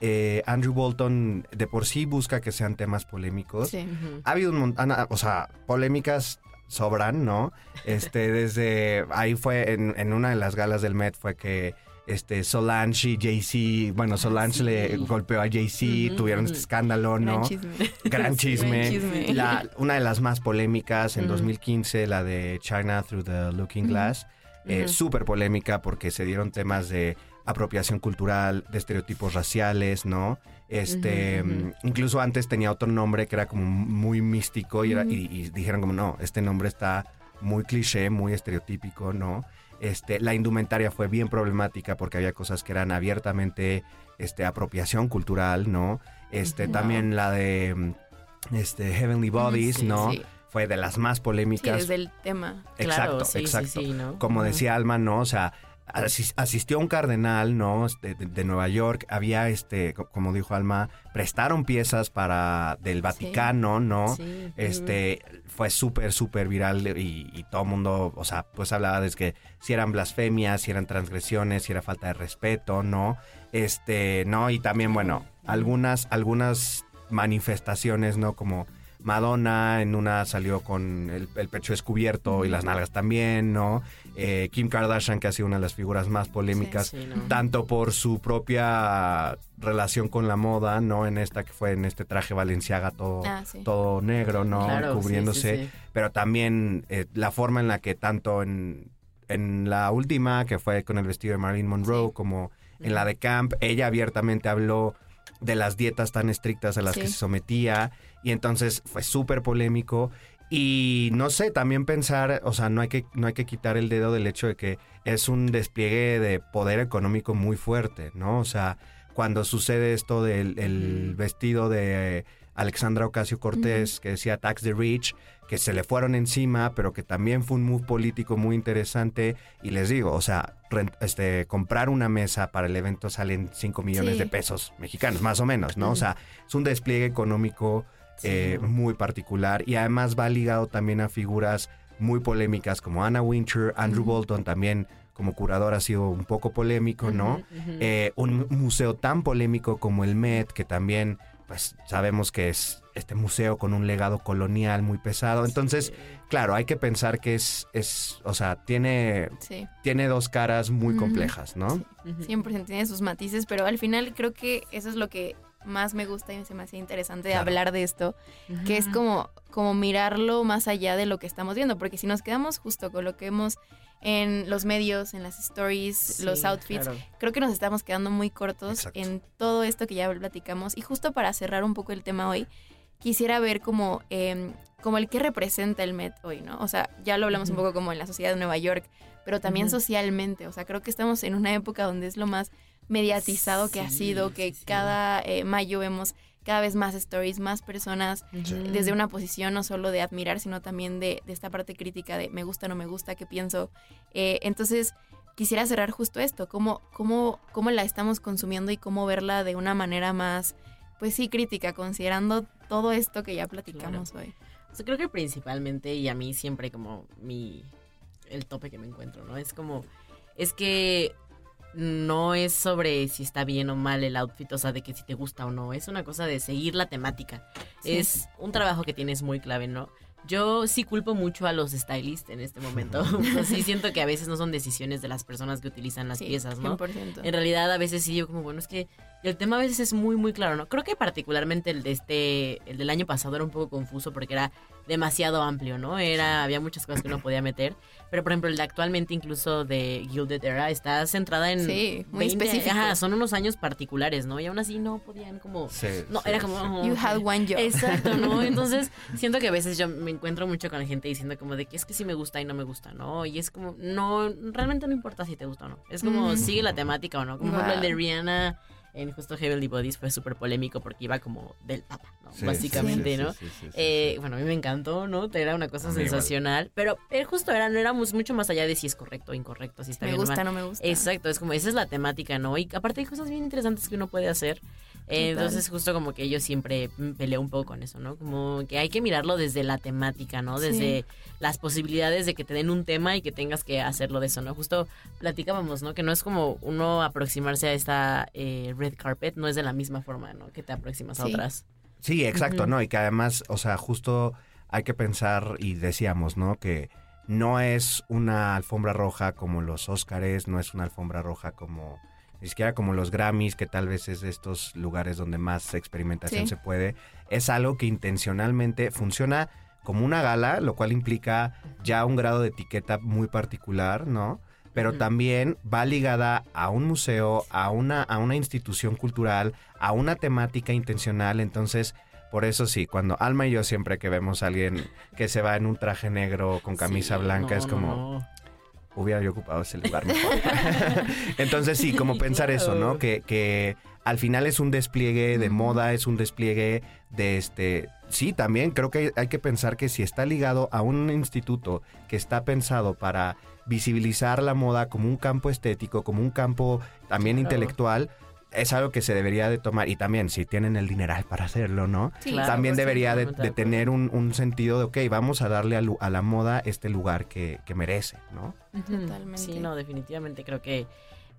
eh, Andrew Bolton de por sí busca que sean temas polémicos. Sí. Ha habido un montón, o sea, polémicas sobran, ¿no? Este, desde ahí fue en, en una de las galas del Met fue que este Solange y Jay-Z, bueno, Solange le golpeó a Jay-Z, tuvieron este escándalo, Gran ¿no? chisme. Gran Sí, chisme. gran chisme. La- una de las más polémicas en Ujú. 2015, la de China Through the Looking Glass. eh. Súper polémica porque se dieron temas de apropiación cultural, de estereotipos raciales, ¿no? Este, mm, incluso antes tenía otro nombre que era como muy místico y, era- y- y dijeron como, no, este nombre está muy cliché, muy estereotípico, ¿no? Este, la indumentaria fue bien problemática porque había cosas que eran abiertamente este, apropiación cultural, ¿no? Este, también la de mm, este, Heavenly Bodies, sí, ¿no? sí. Fue de las más Sí, polémicas. desde el tema. Exacto, Claro, sí, sí, exacto. sí, ¿no? Como decía Alma, ¿no? O sea, asistió un cardenal, ¿no? De, de- de Nueva York. Había, este, co- como dijo Alma, prestaron piezas para del Vaticano, ¿no? Sí, Este, fue súper, súper viral y, y todo el mundo, o sea, pues hablaba de que si eran blasfemias, si eran transgresiones, si era falta de respeto, ¿no? Este, ¿no? Y también, bueno, algunas, algunas manifestaciones, ¿no? Como Madonna en una salió con el, el pecho descubierto y las nalgas también, ¿no? Eh, Kim Kardashian, que ha sido una de las figuras más polémicas, Sí, ¿no? tanto por su propia relación con la moda, ¿no? En esta que fue en este traje Valenciaga todo, Ah, sí. todo negro, ¿no? Claro, Cubriéndose. Pero también eh, la forma en la que tanto en, en la última, que fue con el vestido de Marilyn Monroe, como en la de Camp, ella abiertamente habló de las dietas tan estrictas a las que se sometía y entonces fue súper polémico y no sé, también pensar, o sea, no hay que no hay que quitar el dedo del hecho de que es un despliegue de poder económico muy fuerte, ¿no? O sea, cuando sucede esto del el vestido de Alexandra Ocasio Cortés que decía Tax the Rich, que se le fueron encima, pero que también fue un move político muy interesante. Y les digo, o sea, rent- este, comprar una mesa para el evento salen 5 millones Sí. de pesos mexicanos, más o menos, ¿no? O sea, es un despliegue económico eh, muy particular y además va ligado también a figuras muy polémicas como Anna Winter, Andrew Bolton también como curador ha sido un poco polémico, ¿no? Eh, un museo tan polémico como el Met, que también, pues sabemos que es este museo con un legado colonial muy pesado. Entonces, claro, hay que pensar que es, es o sea, tiene, Sí. tiene dos caras muy complejas, ¿no? Sí. 100% tiene sus matices, pero al final creo que eso es lo que más me gusta y se me hacía interesante Claro. hablar de esto, que es como, como mirarlo más allá de lo que estamos viendo, porque si nos quedamos justo con lo que vemos en los medios, en las stories, Sí, los outfits, claro. creo que nos estamos quedando muy cortos Exacto. en todo esto que ya platicamos. Y justo para cerrar un poco el tema hoy, quisiera ver como, eh, como el que representa el Met hoy, ¿no? O sea, ya lo hablamos un poco como en la sociedad de Nueva York, pero también socialmente. O sea, creo que estamos en una época donde es lo más mediatizado que ha sido, que sí, cada eh, mayo vemos cada vez más stories, más personas desde una posición no solo de admirar, sino también de, de esta parte crítica de me gusta, no me gusta, qué pienso. Eh, entonces, quisiera cerrar justo esto, cómo, cómo, cómo la estamos consumiendo y cómo verla de una manera más, pues sí, crítica, considerando todo esto que ya platicamos hoy. O sea, creo que principalmente, y a mí siempre como mi, el tope que me encuentro, ¿no? Es como, es que no es sobre si está bien o mal el outfit, o sea, de que si te gusta o no. Es una cosa de seguir la temática. Sí. Es un trabajo que tienes muy clave, ¿no? Yo sí culpo mucho a los stylists en este momento. O sea, sí siento que a veces no son decisiones de las personas que utilizan las Sí, piezas, ¿no? 100%. En realidad a veces sí yo como, bueno, es que el tema a veces es muy, muy claro, ¿no? Creo que particularmente el de este, el del año pasado era un poco confuso porque era demasiado amplio, ¿no? Era, había muchas cosas que uno podía meter. Pero por ejemplo, el de actualmente incluso de Gilded Era está centrada en... Sí, muy 20 específico. Ajá, son unos años particulares, ¿no? Y aún así no podían como... Sí, No, sí, era sí. como... You had one job. Exacto, ¿no? Entonces, siento que a veces yo me encuentro mucho con la gente diciendo como de que es que sí me gusta y no me gusta, ¿no? Y es como, no, realmente no importa si te gusta o no. Es como, Ujú. sigue la temática o no. Como por ejemplo el de Wow. Rihanna en justo Heavenly Bodies fue súper polémico porque iba como del papa, ¿no? Sí, Básicamente, sí, ¿no? sí, sí, sí, Eh, Bueno, a mí me encantó, ¿no? Era una cosa igual. sensacional, pero eh, justo era, no éramos mucho más allá de si es correcto o incorrecto, si está Me bien o gusta, mal. no me gusta. Exacto, es como, esa es la temática, ¿no? Y aparte hay cosas bien interesantes que uno puede hacer. Eh, entonces justo como que yo siempre peleo un poco con eso, ¿no? Como que hay que mirarlo desde la temática, ¿no? Sí. Desde las posibilidades de que te den un tema y que tengas que hacerlo de eso, ¿no? Justo platicábamos, ¿no? Que no es como uno aproximarse a esta eh, red carpet, no es de la misma forma, ¿no? Que te aproximas a otras. Sí, exacto. ¿no? Y que además, o sea, justo hay que pensar y decíamos, ¿no? Que no es una alfombra roja como los Óscares, no es una alfombra roja como ni siquiera como los Grammys, que tal vez es de estos lugares donde más experimentación Sí. se puede. Es algo que intencionalmente funciona como una gala, lo cual implica ya un grado de etiqueta muy particular, ¿no? Pero también va ligada a un museo, a una, a una institución cultural, a una temática intencional. Entonces, por eso sí, cuando Alma y yo siempre que vemos a alguien que se va en un traje negro con camisa Sí, blanca, no, es no, como, no. Hubiera yo ocupado ese lugar mejor. Entonces sí, como pensar eso, ¿no? Que, que al final es un despliegue de moda, es un despliegue de este... Sí, también creo que hay, hay que pensar que si está ligado a un instituto que está pensado para visibilizar la moda como un campo estético, como un campo también Claro. intelectual, es algo que se debería de tomar. Y también si tienen el dineral para hacerlo, ¿no? Sí, Claro, también estoy debería de, tener un, un sentido de, ok, vamos a darle a, lu- a la moda este lugar que, que merece, ¿no? Totalmente. Sí, no, definitivamente creo que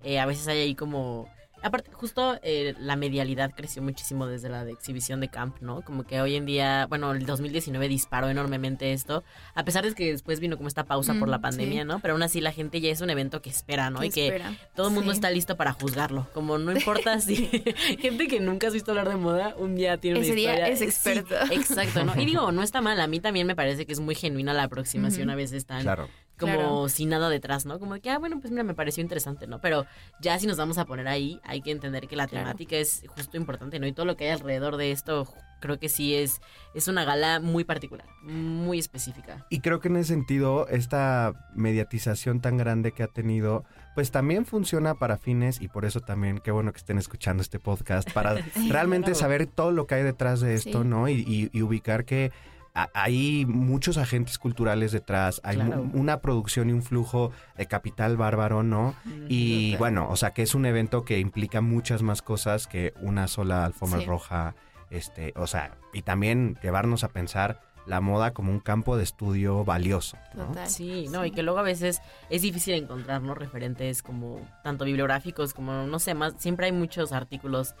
eh, a veces hay ahí como... Aparte, justo eh, la medialidad creció muchísimo desde la de exhibición de Camp, ¿no? Como que hoy en día, bueno, el 2019 disparó enormemente esto, a pesar de que después vino como esta pausa por Mm, la pandemia, sí. ¿no? Pero aún así la gente ya es un evento que espera, ¿no? ¿Qué y que espera? todo el mundo Sí. está listo para juzgarlo. Como no importa si gente que nunca has visto hablar de moda, un día tiene una Ese día historia. es Sí, experto. exacto, ¿no? Y digo, no está mal. A mí también me parece que es muy genuina la aproximación a veces tan Claro. Como Claro. sin nada detrás, ¿no? Como que, ah, bueno, pues mira, me pareció interesante, ¿no? Pero ya si nos vamos a poner ahí, hay que entender que la Claro. temática es justo importante, ¿no? Y todo lo que hay alrededor de esto, creo que sí es, es una gala muy particular, muy específica. Y creo que en ese sentido, esta mediatización tan grande que ha tenido, pues también funciona para fines, y por eso también, qué bueno que estén escuchando este podcast, para realmente claro. saber todo lo que hay detrás de esto, Sí. ¿no? Y, y- y ubicar que hay muchos agentes culturales detrás, hay Claro. una producción y un flujo de capital bárbaro, ¿no? Y Total. bueno, o sea que es un evento que implica muchas más cosas que una sola alfombra Sí. roja, este, o sea, y también llevarnos a pensar la moda como un campo de estudio valioso. ¿no? Total. Sí, no, y que luego a veces es difícil encontrar, ¿no? Referentes como tanto bibliográficos como, no sé, más, siempre hay muchos artículos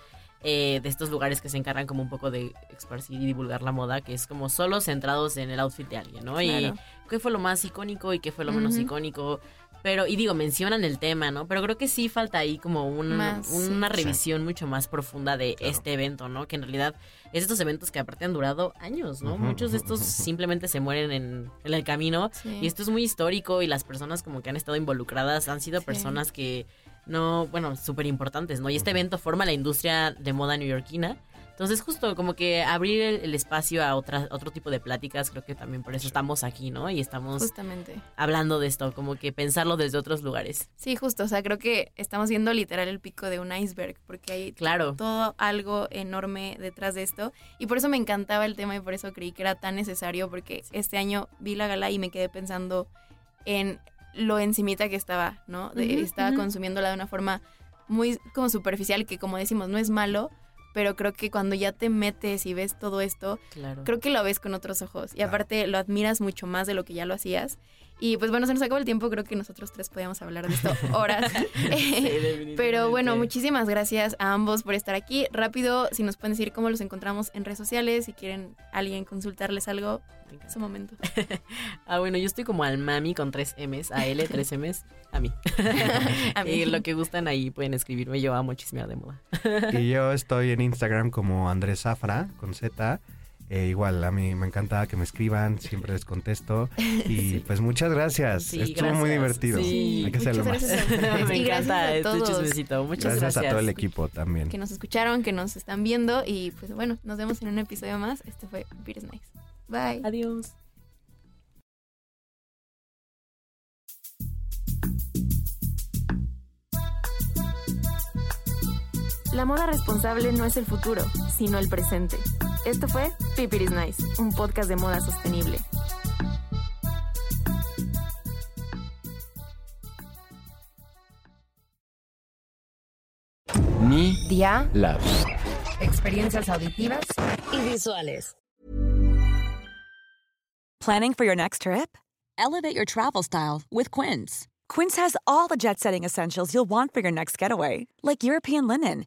eh, de estos lugares que se encargan como un poco de esparcir y divulgar la moda, que es como solo centrados en el outfit de alguien, ¿no? Y qué fue lo más icónico y qué fue lo menos icónico. Pero, y digo, mencionan el tema, ¿no? Pero creo que sí falta ahí como un- Más, una sí. revisión mucho más profunda de Claro. este evento, ¿no? Que en realidad es estos eventos que aparte han durado años, ¿no? Muchos de estos simplemente se mueren en, en el camino. Sí. Y esto es muy histórico y las personas como que han estado involucradas han sido Sí. personas que no, bueno, súper importantes, ¿no? Y este evento forma la industria de moda neoyorquina. Entonces justo como que abrir el, el espacio a otra, otro tipo de pláticas, creo que también por eso estamos aquí, ¿no? Y estamos Justamente. hablando de esto, como que pensarlo desde otros lugares. Sí, justo. O sea, creo que estamos viendo literal el pico de un iceberg, porque hay Claro. todo algo enorme detrás de esto. Y por eso me encantaba el tema y por eso creí que era tan necesario, porque este año vi la gala y me quedé pensando en lo encimita que estaba, ¿no? De- estaba consumiéndola de una forma muy como superficial, que como decimos, no es malo, pero creo que cuando ya te metes y ves todo esto, Claro. creo que lo ves con otros ojos. Y aparte lo admiras mucho más de lo que ya lo hacías. Y pues bueno, se nos acabó el tiempo, creo que nosotros tres podíamos hablar de esto horas. Pero bueno, muchísimas gracias a ambos por estar aquí. Rápido, si nos pueden decir cómo los encontramos en redes sociales, si quieren alguien consultarles algo, en ese momento. ah, bueno, yo estoy como al mami con tres M's, a L, tres M's, a mí. a mí. Y lo que gustan ahí pueden escribirme, yo amo chismear de moda. y yo estoy en Instagram como Andrés Zafra, con Z. Eh, igual, a mí me encanta que me escriban, siempre les contesto. Y pues muchas gracias. Estuvo muy divertido. Hay que hacerlo más. me encanta este chismecito. Muchas gracias. Gracias a todo el equipo también. Que nos escucharon, que nos están viendo. Y pues bueno, nos vemos en un episodio más. Este fue Beer Nice. Bye. Adiós. La moda responsable no es el futuro, sino el presente. Esto fue Pipit is Nice, un podcast de moda sostenible. Media Lab. Experiencias auditivas y visuales. Planning for your next trip? Elevate your travel style with Quince. Quince has all the jet setting essentials you'll want for your next getaway, like European linen